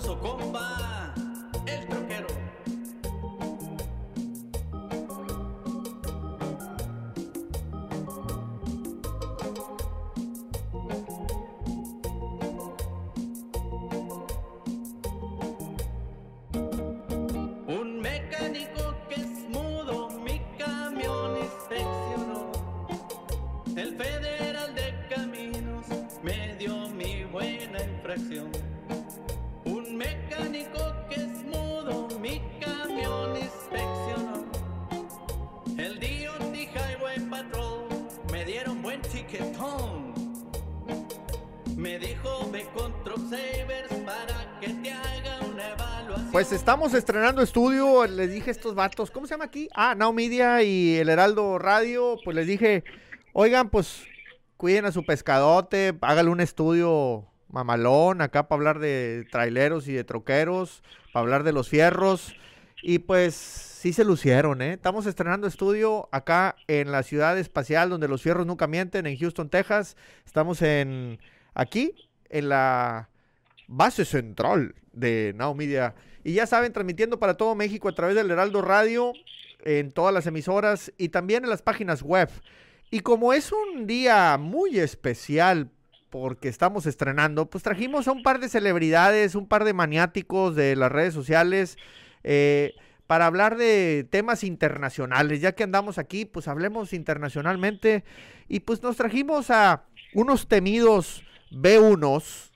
con comba, Me dijo ve con Savers para que te haga una evaluación. Pues estamos estrenando estudio, les dije a estos vatos, ¿cómo se llama aquí? Ah, Now Media y el Heraldo Radio, pues les dije, oigan, pues cuiden a su pescadote, hágale un estudio mamalón acá para hablar de traileros y de troqueros, para hablar de los fierros, y pues sí se lucieron, ¿eh? Estamos estrenando estudio acá en la ciudad espacial donde los fierros nunca mienten, en Houston, Texas, estamos en, aquí, en la base central de Now Media. Y ya saben, transmitiendo para todo México a través del Heraldo Radio, en todas las emisoras y también en las páginas web. Y como es un día muy especial porque estamos estrenando, pues trajimos a un par de celebridades, un par de maniáticos de las redes sociales, eh, para hablar de temas internacionales. Ya que andamos aquí, pues hablemos internacionalmente. Y pues nos trajimos a unos temidos B1s.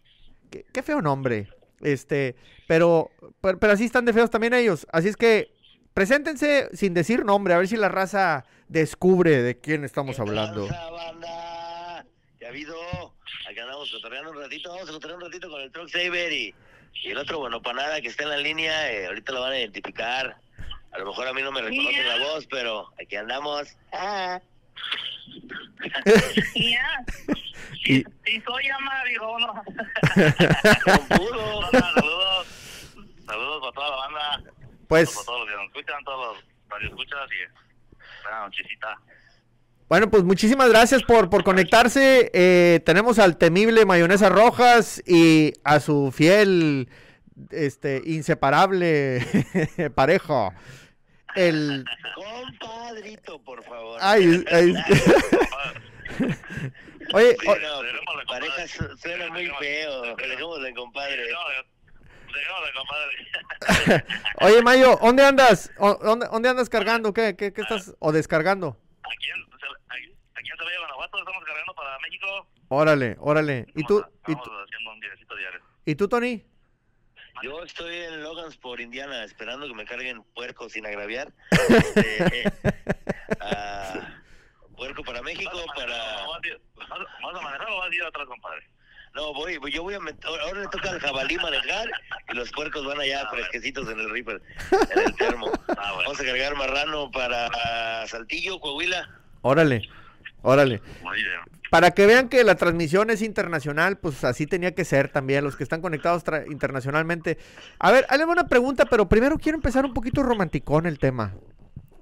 Qué, qué feo nombre. Este, pero, pero, pero así están de feos también ellos. Así es que preséntense sin decir nombre, a ver si la raza descubre de quién estamos hablando. tranza, banda? ¿Qué ha habido? Acá andamos cotorreando un ratito, vamos a cotorrear un ratito con el Truck Saver y, y el otro, bueno, para nada que está en la línea, eh, ahorita lo van a identificar. A lo mejor a mí no me reconocen la voz, pero aquí andamos. Ah. Ya. Y- Y soy Amario, ¿no? Puro. Saludos. Saludos para toda la banda. Pues, Para todos los que nos escuchan, todos los radioescuchas y buena nochecita. bueno, pues muchísimas gracias por, por conectarse. Eh, tenemos al temible Mayonesa Rojas y a su fiel, este, inseparable pareja. El, Compadrito, por favor. ay, ay, oye, Sí, no, pareja suena muy feo. Dejémosle, compadre. Dejémosle, compadre. oye, Mayo, ¿dónde andas? ¿O- ¿Dónde, dónde andas cargando? ¿Qué, qué, qué estás? ¿O descargando? Aquí en, aquí, aquí en Celaya, Guanajuato, estamos cargando para México. Órale, órale. ¿Y tú, y Estamos tú, haciendo un diario. y tú Tony? Yo estoy en Logansport, Indiana, esperando que me carguen puerco sin agraviar. Este, ah, puerco para México, ¿Vas a manejar para... vas a ir- vas- ¿Vas a manejar o vas a ir atrás, compadre? No, voy, yo voy a meter... Ahora le toca al jabalí manejar y los puercos van allá Ah, fresquecitos en el Reaper, en el termo. Ah, bueno. Vamos a cargar marrano para Saltillo, Coahuila. Órale, órale. Para que vean que la transmisión es internacional, pues así tenía que ser también, los que están conectados internacionalmente. A ver, ahí le va una pregunta, pero primero quiero empezar un poquito romanticón el tema.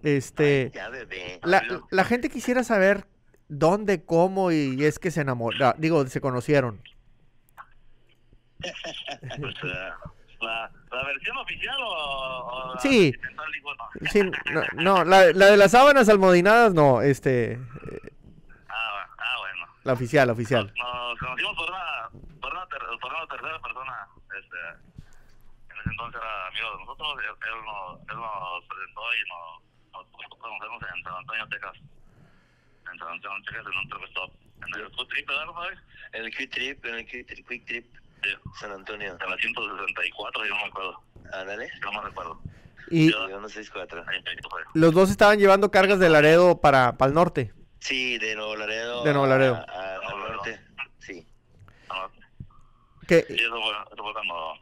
Este, Ya, bebé. la, la gente quisiera saber dónde, cómo y es que se enamoraron, digo, se conocieron. Pues, eh, la, ¿La versión oficial o, Sí. Sí, no, no, la, la de las sábanas almohadinadas no, este, eh, Ah, ah, bueno. La oficial, la oficial. Nos conocimos por una, por una, ter- por una tercera persona. Este, en ese entonces era amigo de nosotros. Él, él nos, él nos presentó y nos, nos conocemos en San Antonio, Texas. En San Antonio, Texas, en un truck stop. En el food trip, ¿verdad, compadre? En el Quick Trip, en el Quick Trip, Quick Trip Sí. San Antonio. De la 164, yo no me acuerdo. Ándale. Yo no me recuerdo. Y Yo 164. Ahí me fue. los dos estaban llevando cargas de Laredo para, para el norte. Sí, de Nuevo Laredo. De Nuevo a- Laredo. a- al norte. Sí. Que, Sí, eso fue, eso fue cuando,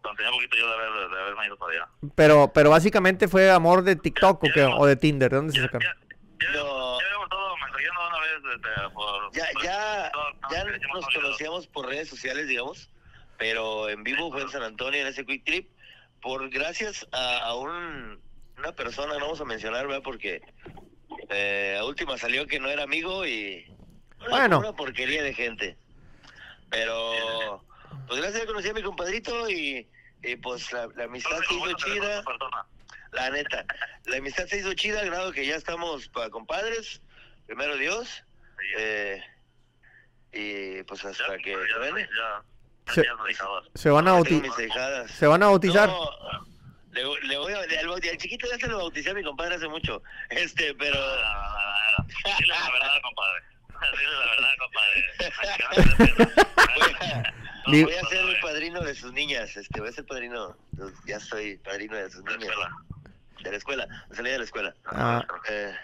cuando tenía poquito yo de, haber, de haberme ido para allá. pero, pero básicamente fue amor de TikTok o qué, o de Tinder, ¿de dónde se Ya, sacaron? ya, ya, No. ya habíamos estado mensajeando una vez este, por... Ya, por- ya, por- ya nos conocíamos por redes sociales, digamos, pero en vivo fue en San Antonio en ese Quick Trip, por gracias a, a un, una persona, no vamos a mencionar, ¿verdad? Porque eh, a última salió que no era amigo y una, Bueno. una porquería de gente. Pero, pues gracias a conocí a mi compadrito y Y pues la, la amistad se hizo bueno, chida. La neta, la amistad se hizo chida, al grado que ya estamos pa- compadres, primero Dios, Sí, eh, y pues ya, hasta que ya, ya, ya, Se- van a, se van a bautizar. No, le, le voy a, al, al chiquito ya se lo bauticé a mi compadre hace mucho, este, pero... Dile la verdad, compadre. Dile la verdad, compadre. Voy a, Di- voy a ser el padrino de sus niñas, este, voy a ser padrino, ya soy padrino de sus De la niñas, escuela. de la escuela, de salida de la escuela. Ah, Eh,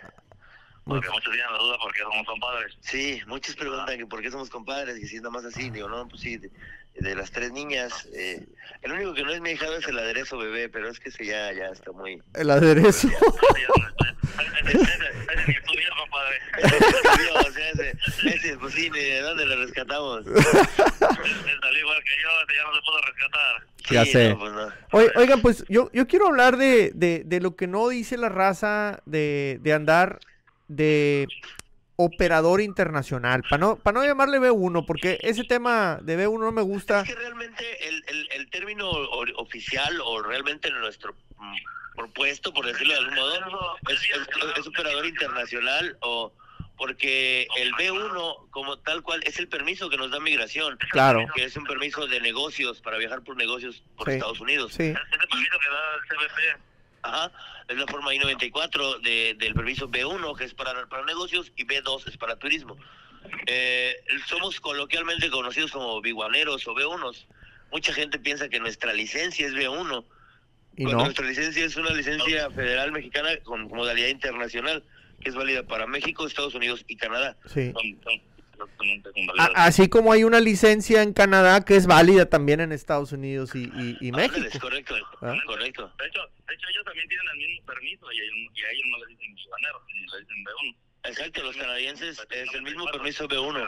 Porque muchos tienen la duda porque somos compadres. Sí, muchos preguntan que por qué somos compadres, y si es nada más así, digo, no, pues sí, de, las tres niñas, eh, el único que no es mi hijado es el aderezo bebé, pero es que ese ya, ya está muy... el aderezo. Ese pues sí, ¿de dónde lo rescatamos? Salió igual que yo, ya no se pudo rescatar. Ya Sí, sé. no, pues no. Oye, oigan, pues yo, yo quiero hablar de, de, de lo que no dice la raza de, de andar de operador internacional. Para no, para no llamarle B1, porque ese tema de B1 no me gusta. Es que realmente el, el, el término o- oficial o realmente nuestro mm, propuesto, por decirlo de algún modo, es, es- es operador internacional o porque el B1 como tal cual es el permiso que nos da migración, Claro. que es un permiso de negocios para viajar por negocios por Sí. Estados Unidos. Sí, Ese permiso que da el CBP. Ajá, es la forma I-94 de, del permiso B1, que es para, para negocios, y B2 es para turismo. Eh, somos coloquialmente conocidos como biguaneros o B1s. Mucha gente piensa que nuestra licencia es B1, y cuando no. nuestra licencia es una licencia federal mexicana con modalidad internacional, que es válida para México, Estados Unidos y Canadá. Sí. Son, A- así como hay una licencia en Canadá que es válida también en Estados Unidos y, y, y México. correcto, Ah. correcto. De hecho, de hecho, ellos también tienen el mismo permiso y, a ellos- y a ellos no le dicen misioneros, ni le dicen B1. Exacto, los canadienses es el mismo permiso B1.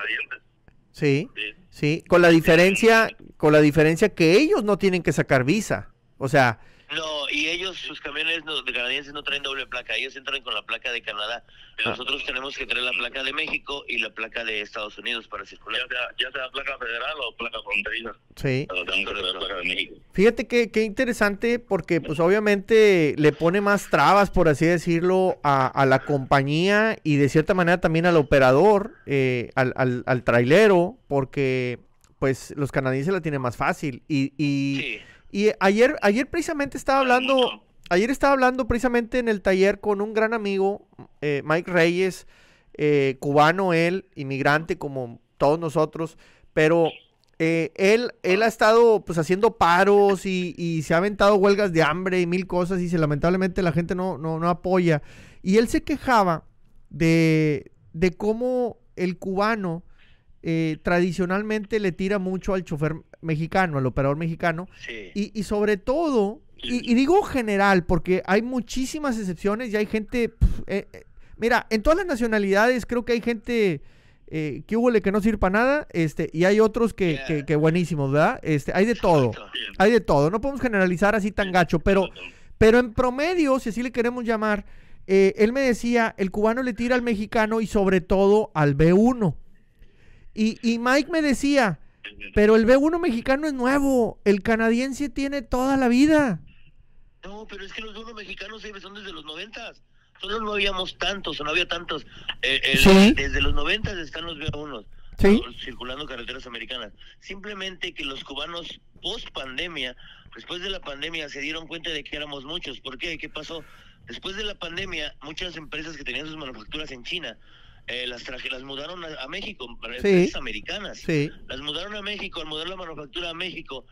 Sí, Sí. sí, con la diferencia, con la diferencia que ellos no tienen que sacar visa. O sea, No, y ellos, sus camiones no- de canadienses no traen doble placa, ellos entran con la placa de Canadá. Ah. Nosotros tenemos que traer la placa de México y la placa de Estados Unidos para circular. Ya sea, ya sea placa federal o placa fronteriza. sí. Pero tengo que traer placa de México. Fíjate que, qué interesante porque pues obviamente le pone más trabas, por así decirlo, a, a la compañía y de cierta manera también al operador, eh, al, al, al trailero, porque pues los canadienses la tienen más fácil. Y, y, Sí, y ayer, ayer precisamente estaba hablando, ayer estaba hablando precisamente en el taller con un gran amigo, eh, Mike Reyes, eh, cubano él, inmigrante como todos nosotros, pero eh, él, él ha estado pues haciendo paros y, y se ha aventado huelgas de hambre y mil cosas y se, lamentablemente la gente no, no, no apoya. Y él se quejaba de, de cómo el cubano eh, tradicionalmente le tira mucho al chofer mexicano, al operador mexicano, sí. y, y sobre todo, y, y digo general, porque hay muchísimas excepciones y hay gente, eh, eh, mira, en todas las nacionalidades creo que hay gente eh, que hubo que no sirve para nada, este, y hay otros que, Yeah. que, que buenísimos, ¿verdad? Este, hay de todo, hay de todo, no podemos generalizar así tan gacho, pero, pero en promedio, si así le queremos llamar, eh, él me decía, el cubano le tira al mexicano y sobre todo al B1. Y, y Mike me decía, pero el B1 mexicano es nuevo, el canadiense tiene toda la vida. No, pero es que los uno mexicanos eh, son desde los noventas. Solo no habíamos tantos, o no había tantos. Eh, el- Sí. Desde los noventas están los B1 Sí. circulando carreteras americanas. Simplemente que los cubanos post pandemia, después de la pandemia, se dieron cuenta de que éramos muchos. ¿Por qué? ¿Qué pasó? Después de la pandemia, muchas empresas que tenían sus manufacturas en China, eh, las traje, las mudaron a, a México, para empresas americanas. Sí, Las mudaron a México, al mudar la manufactura a México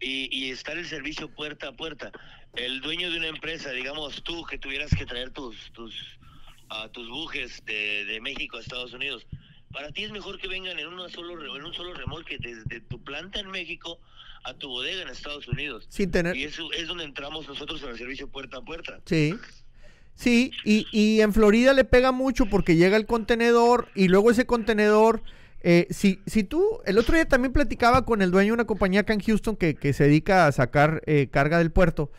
y, y estar el servicio puerta a puerta. El dueño de una empresa, digamos tú, que tuvieras que traer tus tus ah, tus bujes de, de México a Estados Unidos, para ti es mejor que vengan en, una solo, en un solo remolque desde tu planta en México a tu bodega en Estados Unidos. sin tener... Y eso es donde entramos nosotros en el servicio puerta a puerta. Sí. Sí, y, y en Florida le pega mucho porque llega el contenedor y luego ese contenedor, eh, si, si tú, el otro día también platicaba con el dueño de una compañía acá en Houston que, que se dedica a sacar eh, carga del puerto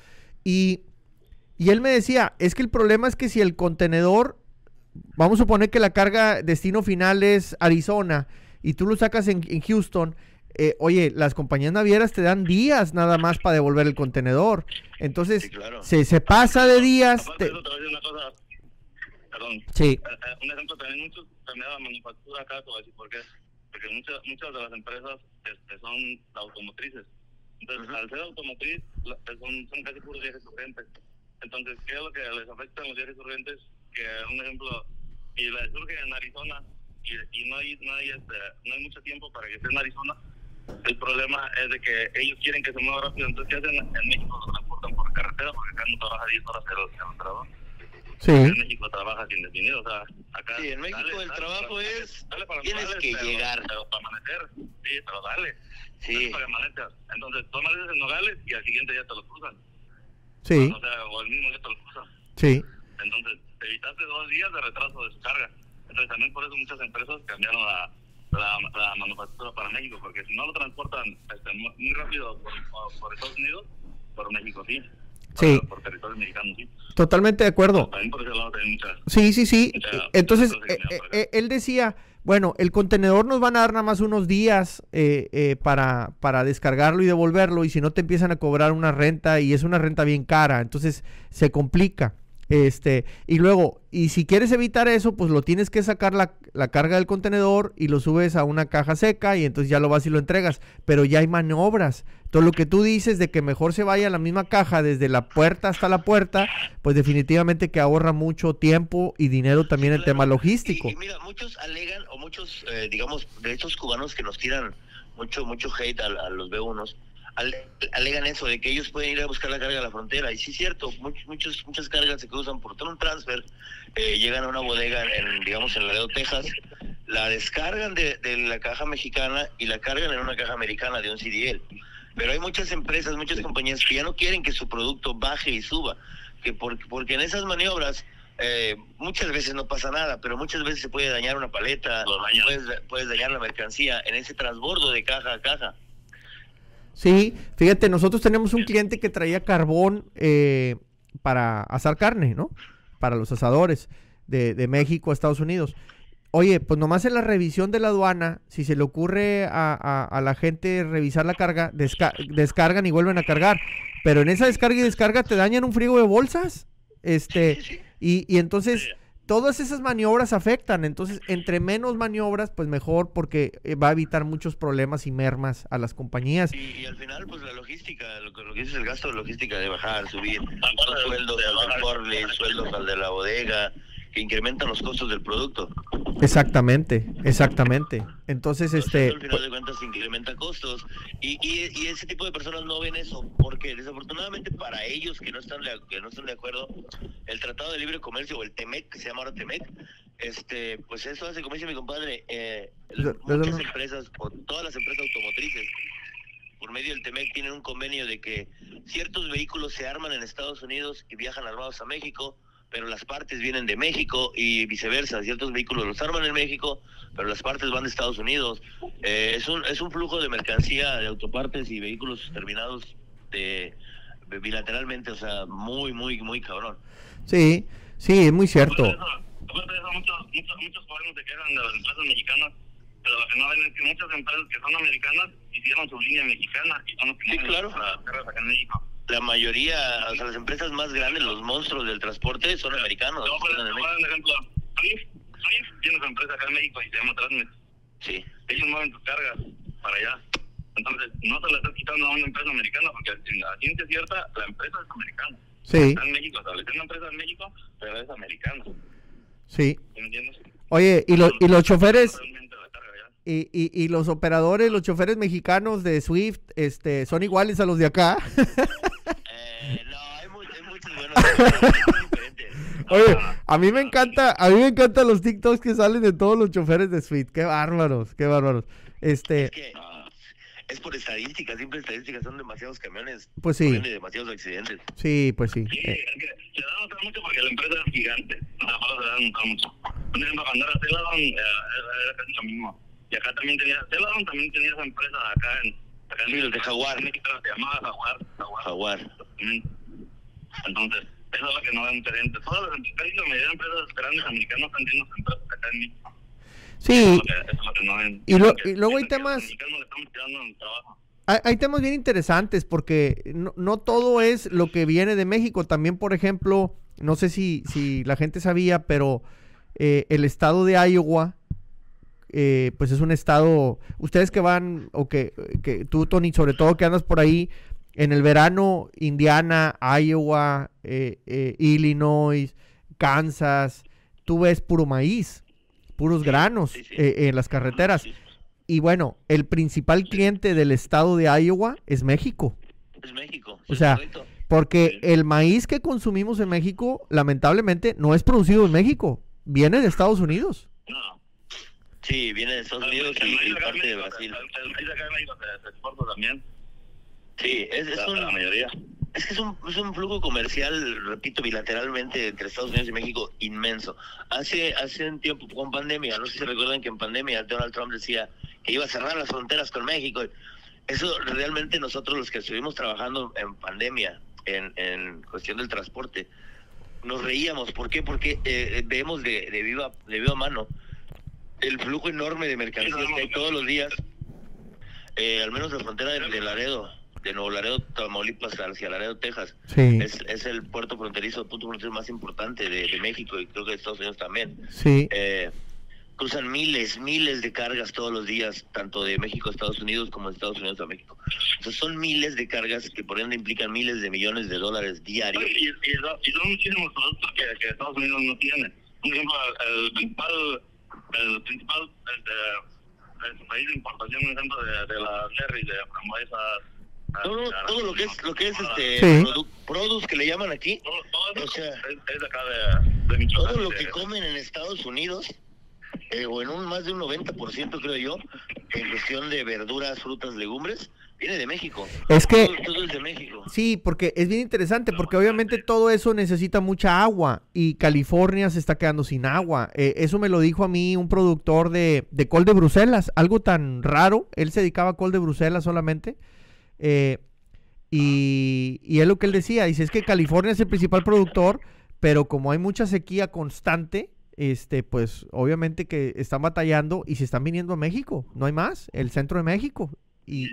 y, y él me decía, es que el problema es que si el contenedor, vamos a suponer que la carga destino final es Arizona y tú lo sacas en, en Houston, eh, oye, las compañías navieras te dan días nada más para devolver el contenedor. Entonces, Sí, claro. se, se pasa de días. Aparte te- de eso, te voy a decir una cosa. Perdón. Sí, Eh, eh, un ejemplo también muchos también la manufactura acá te voy a decir por qué porque muchas muchas de las empresas este, son automotrices entonces al ser automotriz la- pues, son, son casi puros viajes urgentes entonces qué es lo que les afecta a los viajes urgentes que un ejemplo y les surge en Arizona y, y no hay no hay este, no hay mucho tiempo para que esté en Arizona el problema es de que ellos quieren que se mueva rápido entonces ¿qué hacen? en México lo transportan por carretera porque acá no trabaja 10 horas el, el trabajo sí. en México trabajas indefinido, o sea, acá... Sí, en México el trabajo para- es- dale para tienes que pero- llegar. Pero para amanecer, sí, pero dale. Sí. Dale para que amanezcas. Entonces, tú amaneces en Nogales y al siguiente día te lo cruzan. Sí, O sea, o el mismo día te lo cruzan. sí. Entonces, te evitaste dos días de retraso de su carga. Entonces, también por eso muchas empresas cambiaron la, la, la México, porque si no lo transportan este, mu- muy rápido por, por- por Estados Unidos, por México sí. Sí. Por, por territorio mexicano sí. Totalmente de acuerdo. También por ese lado también muchas... Sí, sí, sí. Eh, Entonces, eh, eh, él decía, bueno, el contenedor nos van a dar nada más unos días eh, eh, para, para descargarlo y devolverlo, y si no te empiezan a cobrar una renta, y es una renta bien cara, entonces se complica. Este, y luego, y si quieres evitar eso, pues lo tienes que sacar la, la carga del contenedor y lo subes a una caja seca y entonces ya lo vas y lo entregas. Pero ya hay maniobras. Todo lo que tú dices de que mejor se vaya a la misma caja desde la puerta hasta la puerta, pues definitivamente que ahorra mucho tiempo y dinero también el Claro. tema logístico. Y, y mira, muchos alegan, o muchos, eh, digamos, de estos cubanos que nos tiran mucho mucho hate a, a los B1s, ale- alegan eso, de que ellos pueden ir a buscar la carga a la frontera. Y sí es cierto, muchos, muchos, muchas cargas se cruzan por un transfer, eh, llegan a una bodega, en, digamos, en Laredo, Texas, la descargan de, de la caja mexicana y la cargan en una caja americana de un CDL. Pero hay muchas empresas, muchas compañías que ya no quieren que su producto baje y suba, que porque, porque en esas maniobras eh, muchas veces no pasa nada, pero muchas veces se puede dañar una paleta, puedes, puedes dañar la mercancía en ese transbordo de caja a caja. Sí, fíjate, nosotros tenemos un cliente que traía carbón eh, para asar carne, ¿no? Para los asadores de, de México a Estados Unidos. Oye, pues nomás en la revisión de la aduana, si se le ocurre a, a- a la gente revisar la carga, desca- descargan y vuelven a cargar. Pero en esa descarga y descarga te dañan un frigo de bolsas. Este, y, y entonces Sí. todas esas maniobras afectan. Entonces, entre menos maniobras, pues mejor, porque eh, va a evitar muchos problemas y mermas a las compañías. Y, y al final, pues la logística, lo que, lo que dice es el gasto de logística de bajar, subir, sueldos de al sueldos al de la bodega, que incrementan los costos del producto. Exactamente, exactamente. Entonces, Entonces, este, al final de cuentas incrementa costos y, y, y ese tipo de personas no ven eso porque desafortunadamente para ellos que no están de, que no están de acuerdo el Tratado de Libre Comercio o el TEMEC que se llama ahora TEMEC este pues eso hace como dice mi compadre eh, muchas empresas o todas las empresas automotrices por medio del TEMEC tienen un convenio de que ciertos vehículos se arman en Estados Unidos y viajan armados a México pero las partes vienen de México y viceversa. Ciertos vehículos los arman en México, pero las partes van de Estados Unidos. Eh, es, un, es un flujo de mercancía, de autopartes y vehículos terminados de, de bilateralmente, o sea, muy, muy, muy cabrón. sí, sí, es muy cierto. Aparte de eso, muchos, muchos, muchos jóvenes se quejan de las empresas mexicanas, pero lo que no ven es que muchas empresas que son americanas hicieron su línea mexicana y son los que Sí, claro. las acá en México. La mayoría, o sea, las empresas más grandes, los monstruos del transporte, son americanos. Te están en te voy a dar México. un ejemplo. Swift, tiene su empresa acá en México y se llama Transnet. Sí. Ellos mueven sus cargas para allá. Entonces, no se la estás quitando a una empresa americana porque en la ciencia cierta, la empresa es americana. Sí, Está en México, estableció una empresa en México, pero es americana. sí. ¿Sí ¿Me entiendes? Oye, y, lo- y los choferes y, y, y los operadores, los choferes mexicanos de Swift, este, son iguales a los de acá. Eh, no, hay, mu- hay muchos buenos. muy diferentes. Oye, a mí me encanta, a mí me encantan los TikToks que salen de todos los choferes de Swift. Qué bárbaros, qué bárbaros. Este, Es que es por estadísticas, siempre estadísticas, son demasiados camiones. Pues sí. ende, demasiados accidentes. sí, pues sí. Sí, eh, es que se da a notar mucho porque la empresa es gigante. Sea, para se da a notar mucho. Por ejemplo, cuando era Celadon, eh, era, casi lo mismo. Y acá también tenía, Celadon también tenía esa empresa acá en... Acá en los de Jaguar. En México se llamaba Jaguar. Jaguar. Jaguar. Entonces, eso es lo que no ven diferente. Todas las empresas, la mayoría de empresas grandes americanas están teniendo empresas acá en México. Sí, Y lo- y luego hay temas- hay temas bien interesantes porque no, no todo es lo que viene de México. También, por ejemplo, no sé si, si la gente sabía, pero eh, el estado de Iowa, eh, pues es un estado, ustedes que van, o que, que tú, Tony, sobre todo que andas por ahí, en el verano, Indiana, Iowa, eh, eh, Illinois, Kansas, tú ves puro maíz, puros Sí, granos sí, sí. eh, en las carreteras. Sí, Y bueno, el principal cliente del estado de Iowa es México. Es México. O sea, correcto. Porque el maíz que consumimos en México, lamentablemente, no es producido en México. Viene de Estados Unidos. No. Sí, viene de Estados Unidos y, parte de Brasil. El el maíz acá en México se, se exporta también. Sí, es, es la, un, la mayoría. Es que es un, es un flujo comercial, repito, bilateralmente entre Estados Unidos y México inmenso. Hace hace un tiempo con pandemia, no sé si recuerdan que en pandemia Donald Trump decía que iba a cerrar las fronteras con México. Eso realmente nosotros los que estuvimos trabajando en pandemia, en, en cuestión del transporte, nos reíamos. ¿Por qué? Porque eh, vemos de, de, viva, de viva mano el flujo enorme de mercancías que hay todos los días, eh, al menos la frontera de, de Laredo, de Nuevo Laredo, Tamaulipas, hacia Laredo, Texas. Sí, Es, es el puerto fronterizo, el punto fronterizo más importante de, de México y creo que de Estados Unidos también. sí. Eh, cruzan miles, miles de cargas todos los días, tanto de México a Estados Unidos como de Estados Unidos a México. Entonces son miles de cargas que por ende implican miles de millones de dólares diarios. Y, y, y son- y son muchísimos productos que, que Estados Unidos no tiene. Por ejemplo, el, el principal, el principal este, el país de importación, por ejemplo, de, de las berries, de frambuesas. Todo, de todo lo que es lo que es este Sí. produ- produce que le llaman aquí, Todo, todo O sea, es, acá de, de todo lo que comen en Estados Unidos, eh, o en un más de un 90% creo yo, en cuestión de verduras, frutas, legumbres, viene de México. Es que- Todo, todo es de México. Sí, porque es bien interesante, porque obviamente todo eso necesita mucha agua y California se está quedando sin agua. Eh, eso me lo dijo a mí un productor de, de col de Bruselas, algo tan raro. Él se dedicaba a col de Bruselas solamente. Eh, y, y es lo que él decía, dice, es que California es el principal productor, pero como hay mucha sequía constante, este, pues obviamente que están batallando y se están viniendo a México, no hay más, el centro de México. Y,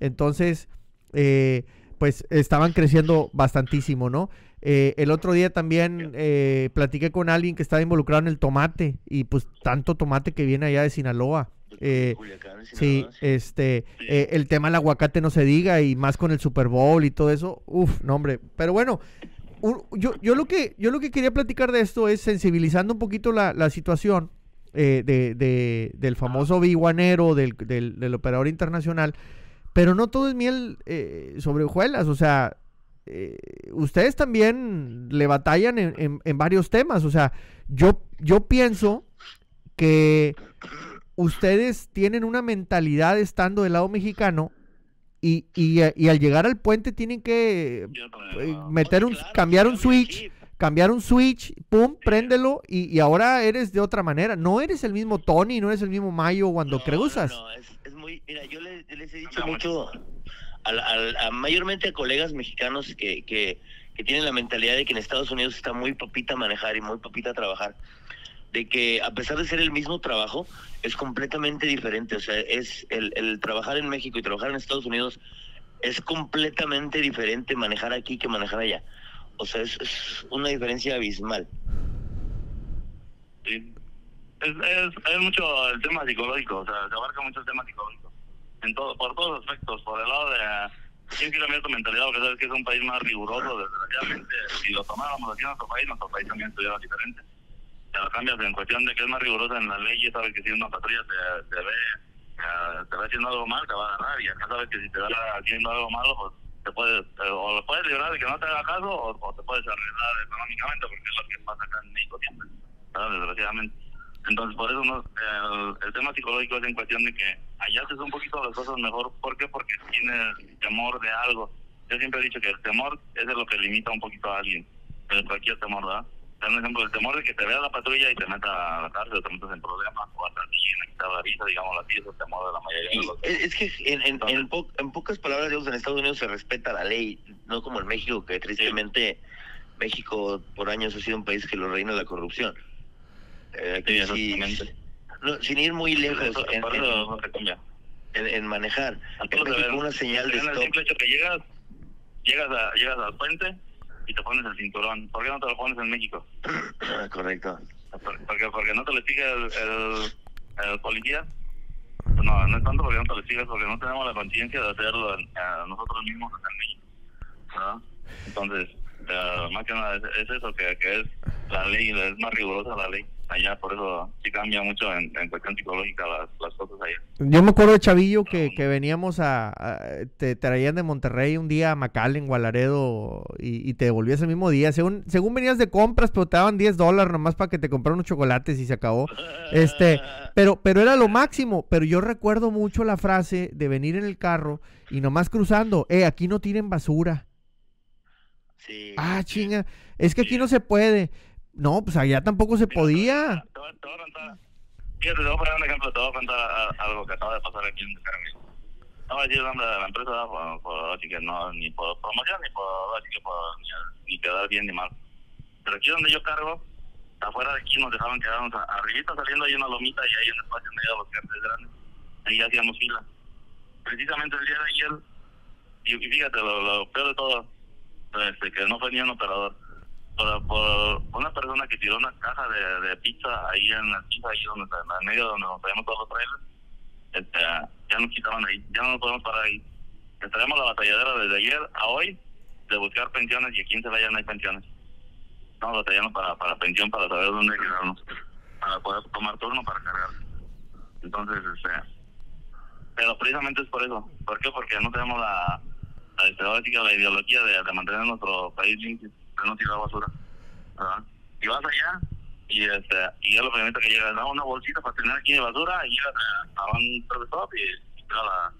entonces, eh, pues estaban creciendo bastantísimo, ¿no? Eh, el otro día también eh, platiqué con alguien que estaba involucrado en el tomate y pues tanto tomate que viene allá de Sinaloa. Eh, Culiacán, sí, este, eh, el tema del aguacate no se diga y más con el Super Bowl y todo eso, uf, no hombre. Pero bueno, un- yo, yo lo que yo lo que quería platicar de esto es sensibilizando un poquito la, la situación eh, de, de- del famoso biguanero, del, del, del operador internacional, pero no todo es miel eh, sobre hojuelas, o sea, eh, ustedes también le batallan en, en- en varios temas, o sea, yo, yo pienso que ustedes tienen una mentalidad estando del lado mexicano y, y, y al llegar al puente tienen que eh, meter un, cambiar un switch, cambiar un switch, pum, préndelo y, y ahora eres de otra manera. No eres el mismo Tony, no eres el mismo Mayo cuando No, cruzas. No, no, es, es muy. Mira, yo les, les he dicho mucho, al- al- a, mayormente a colegas mexicanos que, que, que tienen la mentalidad de que en Estados Unidos está muy papita manejar y muy papita trabajar. De que a pesar de ser el mismo trabajo, es completamente diferente. O sea, es el, el trabajar en México y trabajar en Estados Unidos es completamente diferente manejar aquí que manejar allá. O sea, es, es una diferencia abismal. Sí. Es, es, mucho el tema psicológico, o sea, se abarca mucho el tema psicológico. En todo, por todos los aspectos, por el lado de... Tienes que cambiar tu mentalidad, porque sabes que es un país más riguroso, desgraciadamente. Si lo tomáramos aquí en nuestro país, nuestro país también estuviera diferente. Te cambias en cuestión de que es más rigurosa en la ley, y sabes que si una patrulla te, te ve, eh, te ve haciendo algo mal, te va a agarrar, y acá sabes que si te ve haciendo algo malo, pues te puedes, o lo puedes librar de que no te haga caso, o, te puedes arreglar económicamente, porque es lo que pasa acá en México siempre, ¿verdad? desgraciadamente. Entonces, por eso no, el, tema psicológico es en cuestión de que allá haces un poquito las cosas mejor. ¿Por qué? Porque tienes temor de algo. Yo siempre he dicho que el temor es lo que limita un poquito a alguien. De cualquier temor, ¿verdad? Dar un ejemplo, el temor de que te vea la patrulla y te meta a la cárcel te metas en problemas o hasta lleguen a quitar la visa, digamos así, es el temor de la mayoría de Sí, los... es, que en, en, en, po- en pocas palabras, digamos, en Estados Unidos se respeta la ley, no como en México, que tristemente México por años ha sido un país que lo reina la corrupción. Eh, Sí, sí, no, sin ir muy lejos Eso, en, en- eso en- en manejar. A En México una señal de En el stop. simple hecho que llegas, llegas, a, llegas al puente y te pones el cinturón. ¿Por qué no te lo pones en México? Correcto. Por- Porque, porque no te lo sigue el, el, el policía. No, no es tanto porque no te lo sigue, es porque no tenemos la conciencia de hacerlo en- eh, nosotros mismos en México. ¿verdad? Entonces, eh, más que nada es, es eso, que, que es la ley, es más rigurosa la ley. Allá, por eso sí cambia mucho en, en cuestión psicológica las. Yo me acuerdo de Chavillo que, que veníamos a, a- te traían de Monterrey un día a McAllen, Gualaredo y, y te devolvías el mismo día. Según, según venías de compras, pero te daban 10 dólares nomás para que te compraran unos chocolates y se acabó. Este, pero, pero era lo máximo. Pero yo recuerdo mucho la frase de venir en el carro y nomás cruzando, eh, aquí no tiren basura. Sí. Ah, chinga, es que aquí no se puede. No, pues allá tampoco se podía. Fíjate, te voy a poner ejemplo, te voy a contar algo que acaba de pasar aquí en Carmen. No voy a la empresa, por, por- así que no, ni por promoción, ni por, así que por, ni, ni quedar bien ni mal. Pero aquí donde yo cargo, afuera de aquí nos dejaban quedarnos arribita saliendo hay una lomita y hay un espacio medio de los carteles grandes. Ahí hacíamos fila. Precisamente el día de ayer, y, fíjate, lo, peor de todo, este, que no ni un operador. Por, una persona que tiró una caja de, pizza ahí en la pizza, ahí donde, en medio donde nos traemos todos los trailers, este, ya nos quitaron ahí, ya no nos podemos parar ahí. Estaremos la batalladera desde ayer a hoy de buscar pensiones y aquí en Celaya no hay pensiones. Estamos batallando para, para pensión, para saber dónde quedarnos, para poder tomar turno para cargar. Entonces, este, pero precisamente es por eso. ¿Por qué? Porque no tenemos la, la, la ideología de, de mantener nuestro país limpio, no tirar basura. ¿verdad? Y vas allá y este y ya lo primero que llega, da una bolsita para tener aquí de basura y llegas a, a un stop y, a-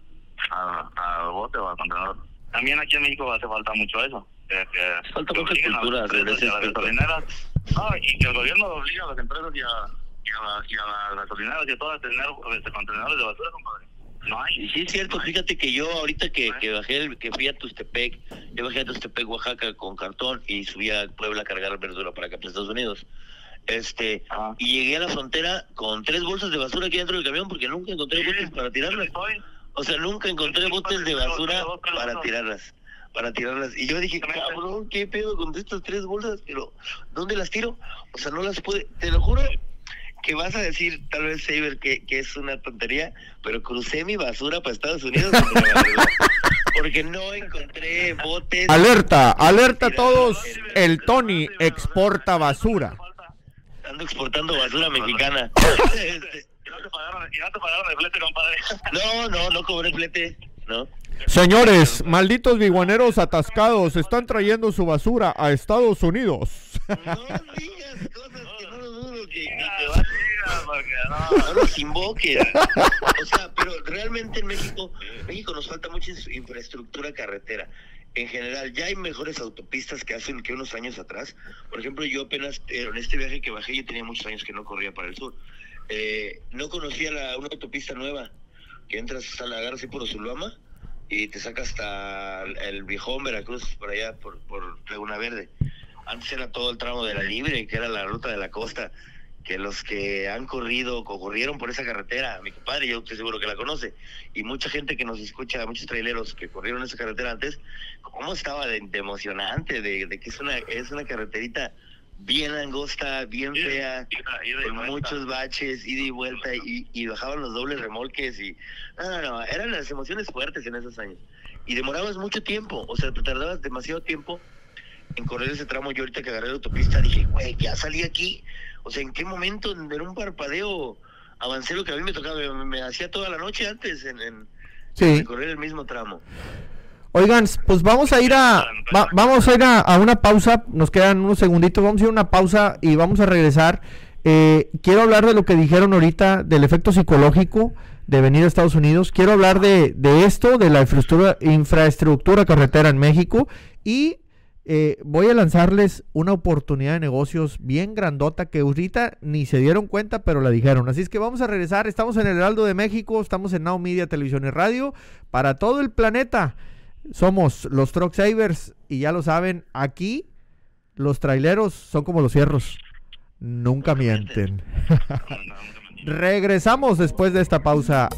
a- al bote o al contenedor. También aquí en México hace falta mucho eso. Que, que Falta mucha obliguen a las cultura a las gasolineras. No, y que el gobierno obliga a las empresas y a, y a, la- y a las gasolineras y a todas a tener este, contenedores de basura, compadre. No hay. Y sí es cierto, fíjate que yo ahorita que, que bajé, el- que fui a Tustepec, yo bajé a Tustepec, Oaxaca con cartón y subí a Puebla a cargar verdura para acá para Estados Unidos. Este, Ah. y llegué a la frontera con tres bolsas de basura aquí dentro del camión porque nunca encontré Sí, botes para tirarlas. O sea, nunca encontré botes de basura para tirarlas. Para tirarlas. Y yo dije, cabrón, ¿qué pedo con estas tres bolsas? Pero, ¿dónde las tiro? O sea, no las pude. Te lo juro que vas a decir, tal vez, Saber, que, que es una tontería, pero crucé mi basura para Estados Unidos. porque no encontré botes. Alerta, alerta a todos. El Tony exporta basura. Ando exportando basura mexicana. Este, Y no te pagaron, y no te pagaron el flete, compadre. no, no, no cobré flete. No. Señores, malditos biguaneros atascados están trayendo su basura a Estados Unidos. No digas cosas que no dudo, que, que te vas no. no los invoques. O sea, pero realmente en México, México nos falta mucha infraestructura carretera. En general, ya hay mejores autopistas que hace que unos años atrás. Por ejemplo, yo apenas, eh, en este viaje que bajé, yo tenía muchos años que no corría para el sur. Eh, no conocía la, una autopista nueva, que entras a la así por Zulama y te saca hasta el, el Viejón, Veracruz, por allá, por, por Laguna Verde. Antes era todo el tramo de la Libre, que era la ruta de la costa que los que han corrido corrieron por esa carretera, mi compadre, yo estoy seguro que la conoce, y mucha gente que nos escucha, muchos traileros que corrieron esa carretera antes, cómo estaba de, de emocionante, de, de que es una, es una carreterita bien angosta, bien fea, y con vuelta. muchos baches, ida y vuelta, y, y bajaban los dobles remolques, y no, no, no, eran las emociones fuertes en esos años, y demorabas mucho tiempo, o sea, te tardabas demasiado tiempo en correr ese tramo, yo ahorita que agarré la autopista dije, güey, ya salí aquí, o sea, ¿en qué momento en un parpadeo avancé lo que a mí me tocaba? Me, me hacía toda la noche antes en, en Sí. recorrer el mismo tramo. Oigan, pues vamos a ir a va- vamos a ir a, a una pausa. Nos quedan unos segunditos. Vamos a ir a una pausa y vamos a regresar. Eh, quiero hablar de lo que dijeron ahorita del efecto psicológico de venir a Estados Unidos. Quiero hablar de, de esto, de la infraestructura, infraestructura carretera en México y eh, voy a lanzarles una oportunidad de negocios bien grandota que ahorita ni se dieron cuenta, pero la dijeron. Así es que vamos a regresar. Estamos en el Heraldo de México, estamos en Now Media Televisión y Radio para todo el planeta. Somos los Truck Savers y ya lo saben, aquí los traileros son como los fierros. Nunca mienten. Regresamos después de esta pausa.